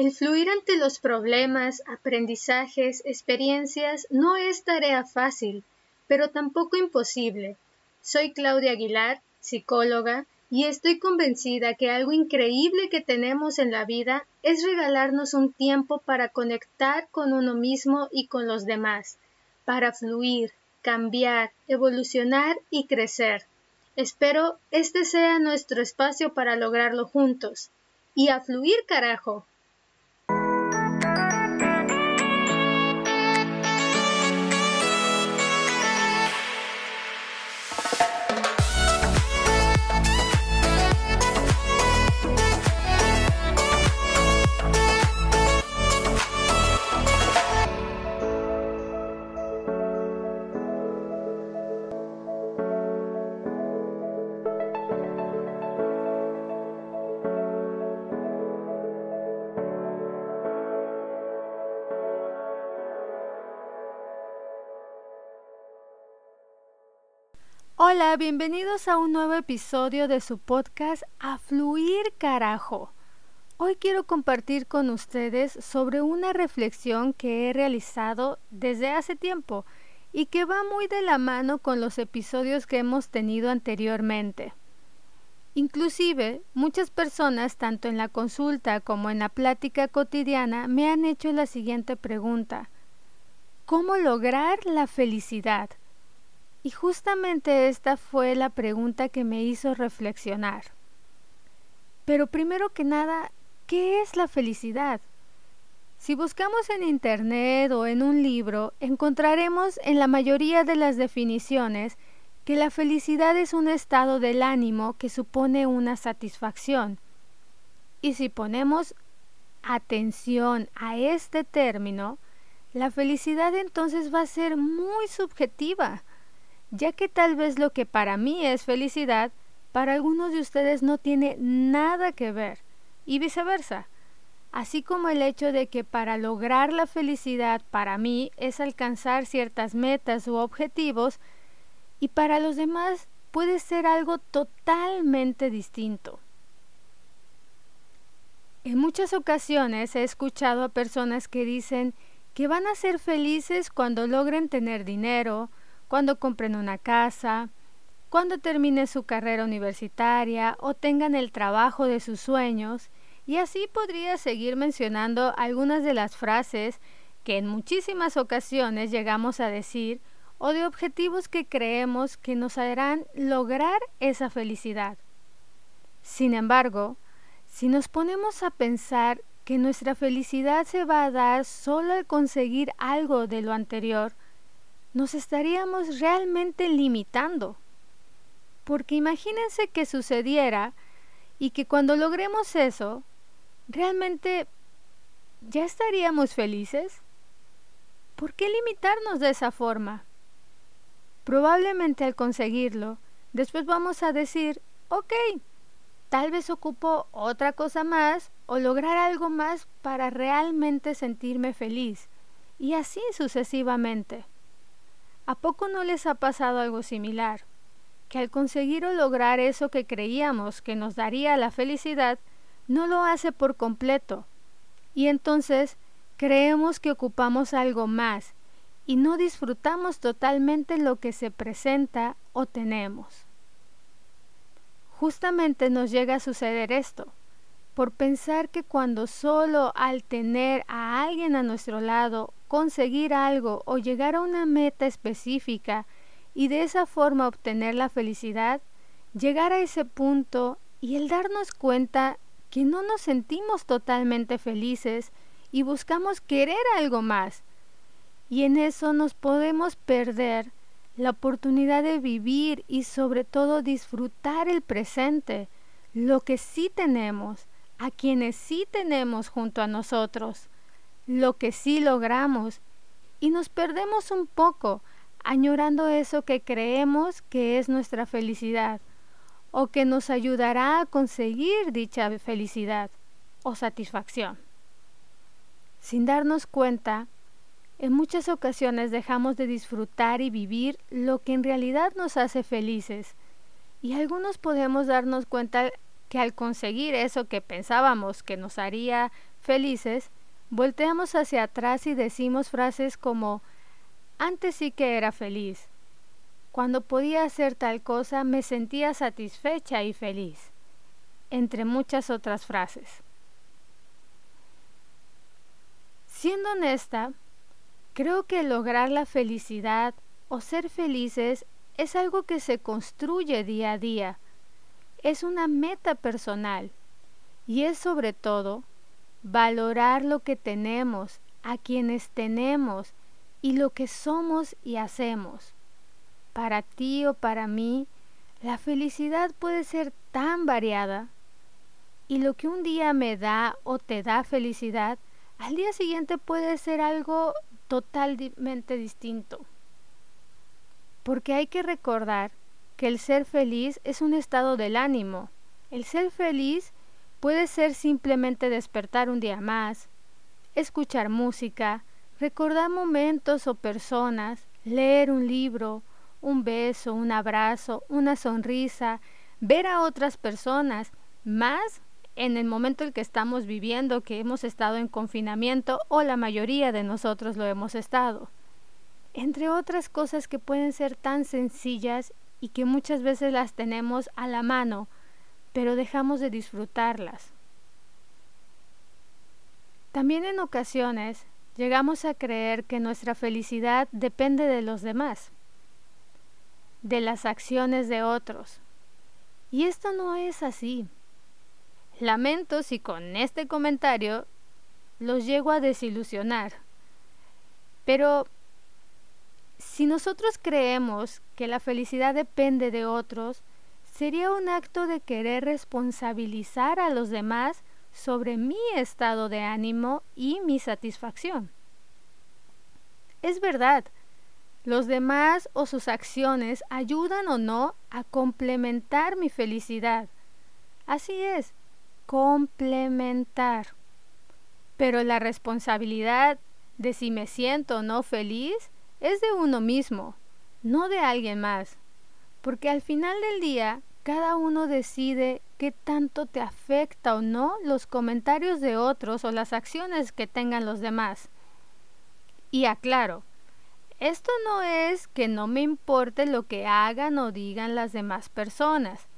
El fluir ante los problemas, aprendizajes, experiencias no es tarea fácil, pero tampoco imposible. Soy Claudia Aguilar, psicóloga, y estoy convencida que algo increíble que tenemos en la vida es regalarnos un tiempo para conectar con uno mismo y con los demás, para fluir, cambiar, evolucionar y crecer. Espero este sea nuestro espacio para lograrlo juntos. Y a fluir, carajo. Hola, bienvenidos a un nuevo episodio de su podcast A Fluir Carajo. Hoy quiero compartir con ustedes sobre una reflexión que he realizado desde hace tiempo y que va muy de la mano con los episodios que hemos tenido anteriormente. Inclusive, muchas personas, tanto en la consulta como en la plática cotidiana, me han hecho la siguiente pregunta. ¿Cómo lograr la felicidad? Y justamente esta fue la pregunta que me hizo reflexionar. Pero primero que nada, ¿qué es la felicidad? Si buscamos en Internet o en un libro, encontraremos en la mayoría de las definiciones que la felicidad es un estado del ánimo que supone una satisfacción. Y si ponemos atención a este término, la felicidad entonces va a ser muy subjetiva ya que tal vez lo que para mí es felicidad, para algunos de ustedes no tiene nada que ver, y viceversa. Así como el hecho de que para lograr la felicidad para mí es alcanzar ciertas metas u objetivos, y para los demás puede ser algo totalmente distinto. En muchas ocasiones he escuchado a personas que dicen que van a ser felices cuando logren tener dinero, cuando compren una casa, cuando termine su carrera universitaria o tengan el trabajo de sus sueños, y así podría seguir mencionando algunas de las frases que en muchísimas ocasiones llegamos a decir o de objetivos que creemos que nos harán lograr esa felicidad. Sin embargo, si nos ponemos a pensar que nuestra felicidad se va a dar solo al conseguir algo de lo anterior, nos estaríamos realmente limitando. Porque imagínense que sucediera y que cuando logremos eso, realmente ya estaríamos felices. ¿Por qué limitarnos de esa forma? Probablemente al conseguirlo, después vamos a decir, ok, tal vez ocupo otra cosa más o lograr algo más para realmente sentirme feliz, y así sucesivamente. ¿A poco no les ha pasado algo similar? Que al conseguir o lograr eso que creíamos que nos daría la felicidad, no lo hace por completo. Y entonces creemos que ocupamos algo más y no disfrutamos totalmente lo que se presenta o tenemos. Justamente nos llega a suceder esto, por pensar que cuando solo al tener a alguien a nuestro lado conseguir algo o llegar a una meta específica y de esa forma obtener la felicidad, llegar a ese punto y el darnos cuenta que no nos sentimos totalmente felices y buscamos querer algo más. Y en eso nos podemos perder la oportunidad de vivir y sobre todo disfrutar el presente, lo que sí tenemos, a quienes sí tenemos junto a nosotros lo que sí logramos y nos perdemos un poco añorando eso que creemos que es nuestra felicidad o que nos ayudará a conseguir dicha felicidad o satisfacción. Sin darnos cuenta, en muchas ocasiones dejamos de disfrutar y vivir lo que en realidad nos hace felices y algunos podemos darnos cuenta que al conseguir eso que pensábamos que nos haría felices, volteamos hacia atrás y decimos frases como antes sí que era feliz. Cuando podía hacer tal cosa me sentía satisfecha y feliz, entre muchas otras frases. Siendo honesta, creo que lograr la felicidad o ser felices es algo que se construye día a día. Es una meta personal y es sobre todo valorar lo que tenemos, a quienes tenemos y lo que somos y hacemos. Para ti o para mí, la felicidad puede ser tan variada y lo que un día me da o te da felicidad, al día siguiente puede ser algo totalmente distinto. Porque hay que recordar que el ser feliz es un estado del ánimo. El ser feliz puede ser simplemente despertar un día más, escuchar música, recordar momentos o personas, leer un libro, un beso, un abrazo, una sonrisa, ver a otras personas, más en el momento en que estamos viviendo, que hemos estado en confinamiento o la mayoría de nosotros lo hemos estado. Entre otras cosas que pueden ser tan sencillas y que muchas veces las tenemos a la mano, pero dejamos de disfrutarlas. También en ocasiones llegamos a creer que nuestra felicidad depende de los demás, de las acciones de otros. Y esto no es así. Lamento si con este comentario los llego a desilusionar. Pero si nosotros creemos que la felicidad depende de otros, sería un acto de querer responsabilizar a los demás sobre mi estado de ánimo y mi satisfacción. Es verdad, los demás o sus acciones ayudan o no a complementar mi felicidad. Así es, complementar. Pero la responsabilidad de si me siento o no feliz es de uno mismo, no de alguien más. Porque al final del día, cada uno decide qué tanto te afecta o no los comentarios de otros o las acciones que tengan los demás. Y aclaro, esto no es que no me importe lo que hagan o digan las demás personas,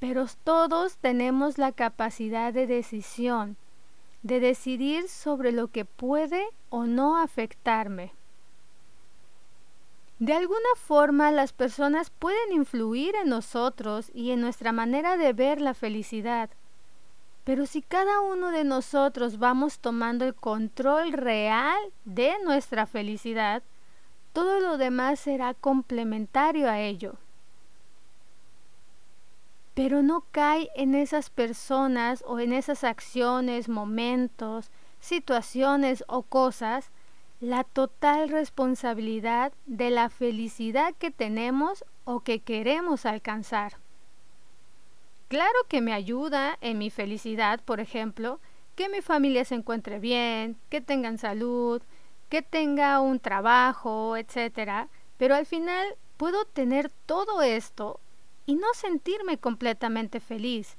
pero todos tenemos la capacidad de decisión, de decidir sobre lo que puede o no afectarme. De alguna forma las personas pueden influir en nosotros y en nuestra manera de ver la felicidad. Pero si cada uno de nosotros vamos tomando el control real de nuestra felicidad, todo lo demás será complementario a ello. Pero no cae en esas personas o en esas acciones, momentos, situaciones o cosas la total responsabilidad de la felicidad que tenemos o que queremos alcanzar. Claro que me ayuda en mi felicidad, por ejemplo, que mi familia se encuentre bien, que tengan salud, que tenga un trabajo, etcétera, pero al final puedo tener todo esto y no sentirme completamente feliz.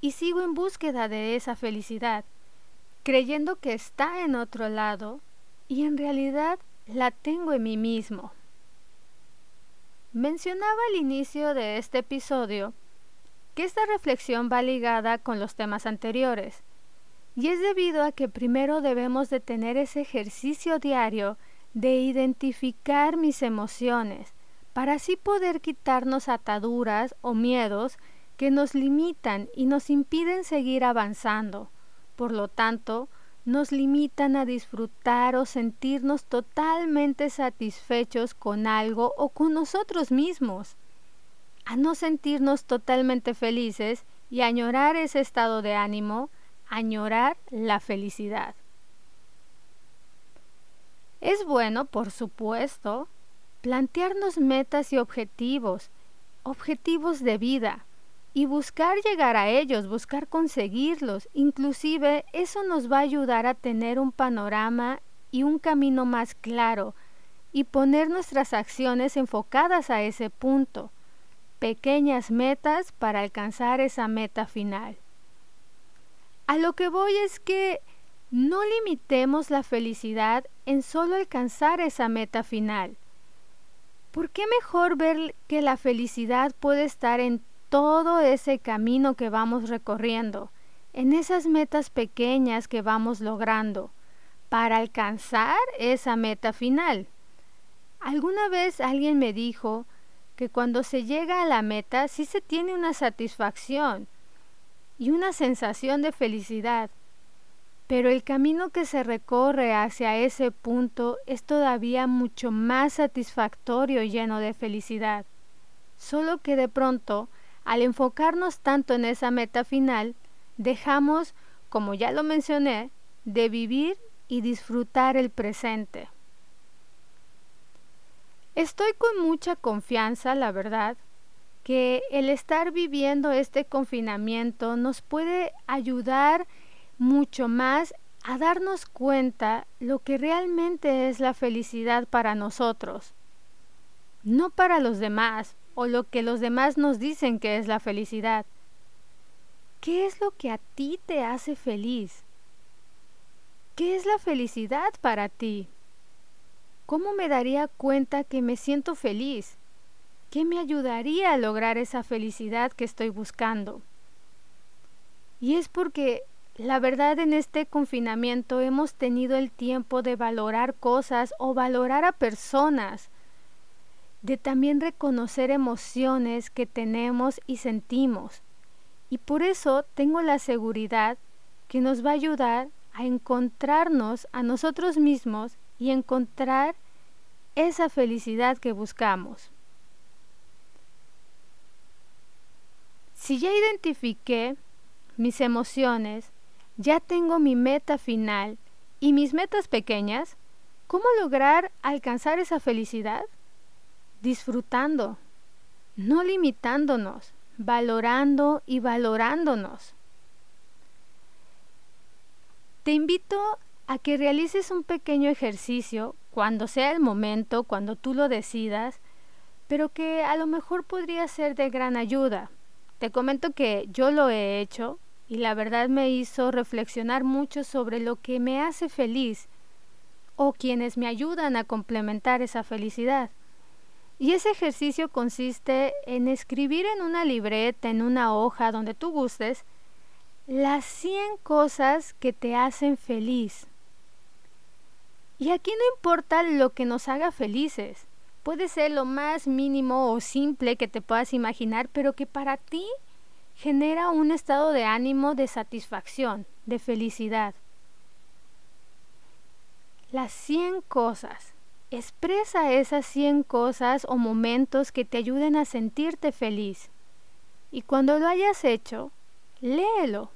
Y sigo en búsqueda de esa felicidad, creyendo que está en otro lado y en realidad la tengo en mí mismo. Mencionaba al inicio de este episodio que esta reflexión va ligada con los temas anteriores, y es debido a que primero debemos de tener ese ejercicio diario de identificar mis emociones, para así poder quitarnos ataduras o miedos que nos limitan y nos impiden seguir avanzando. Por lo tanto, nos limitan a disfrutar o sentirnos totalmente satisfechos con algo o con nosotros mismos, a no sentirnos totalmente felices y añorar ese estado de ánimo, añorar la felicidad. Es bueno, por supuesto, plantearnos metas y objetivos, objetivos de vida, y buscar llegar a ellos, buscar conseguirlos. Inclusive eso nos va a ayudar a tener un panorama y un camino más claro y poner nuestras acciones enfocadas a ese punto. Pequeñas metas para alcanzar esa meta final. A lo que voy es que No limitemos la felicidad en solo alcanzar esa meta final. ¿Por qué mejor ver que la felicidad puede estar en todo ese camino que vamos recorriendo, en esas metas pequeñas que vamos logrando, para alcanzar esa meta final? Alguna vez alguien me dijo que cuando se llega a la meta sí se tiene una satisfacción y una sensación de felicidad, pero el camino que se recorre hacia ese punto es todavía mucho más satisfactorio y lleno de felicidad. Solo que de pronto, al enfocarnos tanto en esa meta final, dejamos, como ya lo mencioné, de vivir y disfrutar el presente. Estoy con mucha confianza, la verdad, que el estar viviendo este confinamiento nos puede ayudar mucho más a darnos cuenta lo que realmente es la felicidad para nosotros, no para los demás o lo que los demás nos dicen que es la felicidad. ¿Qué es lo que a ti te hace feliz? ¿Qué es la felicidad para ti? ¿Cómo me daría cuenta que me siento feliz? ¿Qué me ayudaría a lograr esa felicidad que estoy buscando? Y es porque la verdad en este confinamiento hemos tenido el tiempo de valorar cosas o valorar a personas, de también reconocer emociones que tenemos y sentimos. Y por eso tengo la seguridad que nos va a ayudar a encontrarnos a nosotros mismos y encontrar esa felicidad que buscamos. Si ya identifiqué mis emociones, ya tengo mi meta final y mis metas pequeñas, ¿cómo lograr alcanzar esa felicidad? Disfrutando, no limitándonos, valorando y valorándonos. Te invito a que realices un pequeño ejercicio cuando sea el momento, cuando tú lo decidas, pero que a lo mejor podría ser de gran ayuda. Te comento que yo lo he hecho y la verdad me hizo reflexionar mucho sobre lo que me hace feliz o quienes me ayudan a complementar esa felicidad. Y ese ejercicio consiste en escribir en una libreta, en una hoja, donde tú gustes, las 100 cosas que te hacen feliz. Y aquí no importa lo que nos haga felices. Puede ser lo más mínimo o simple que te puedas imaginar, pero que para ti genera un estado de ánimo de satisfacción, de felicidad. Las 100 cosas. Expresa esas 100 cosas o momentos que te ayuden a sentirte feliz. Y cuando lo hayas hecho, léelo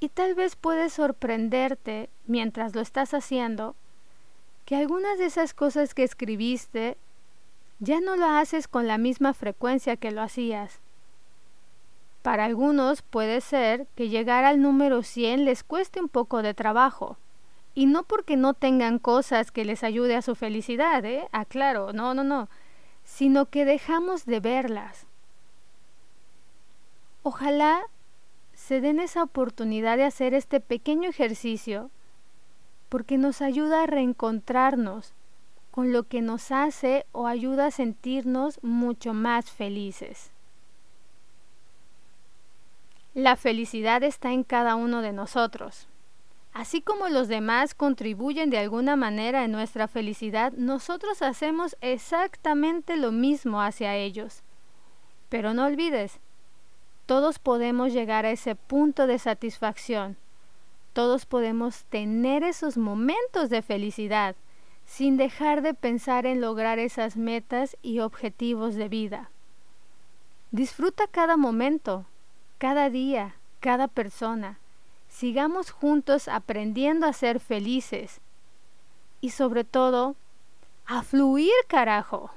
y tal vez puedes sorprenderte mientras lo estás haciendo que algunas de esas cosas que escribiste ya no lo haces con la misma frecuencia que lo hacías. Para algunos puede ser que llegar al número 100 les cueste un poco de trabajo. Y no porque no tengan cosas que les ayude a su felicidad, ¿eh? Aclaro, ah, no, no, no. Sino que dejamos de verlas. Ojalá se den esa oportunidad de hacer este pequeño ejercicio porque nos ayuda a reencontrarnos con lo que nos hace o ayuda a sentirnos mucho más felices. La felicidad está en cada uno de nosotros. Así como los demás contribuyen de alguna manera en nuestra felicidad, nosotros hacemos exactamente lo mismo hacia ellos. Pero no olvides, todos podemos llegar a ese punto de satisfacción. Todos podemos tener esos momentos de felicidad sin dejar de pensar en lograr esas metas y objetivos de vida. Disfruta cada momento, cada día, cada persona. Sigamos juntos aprendiendo a ser felices y sobre todo, a fluir carajo.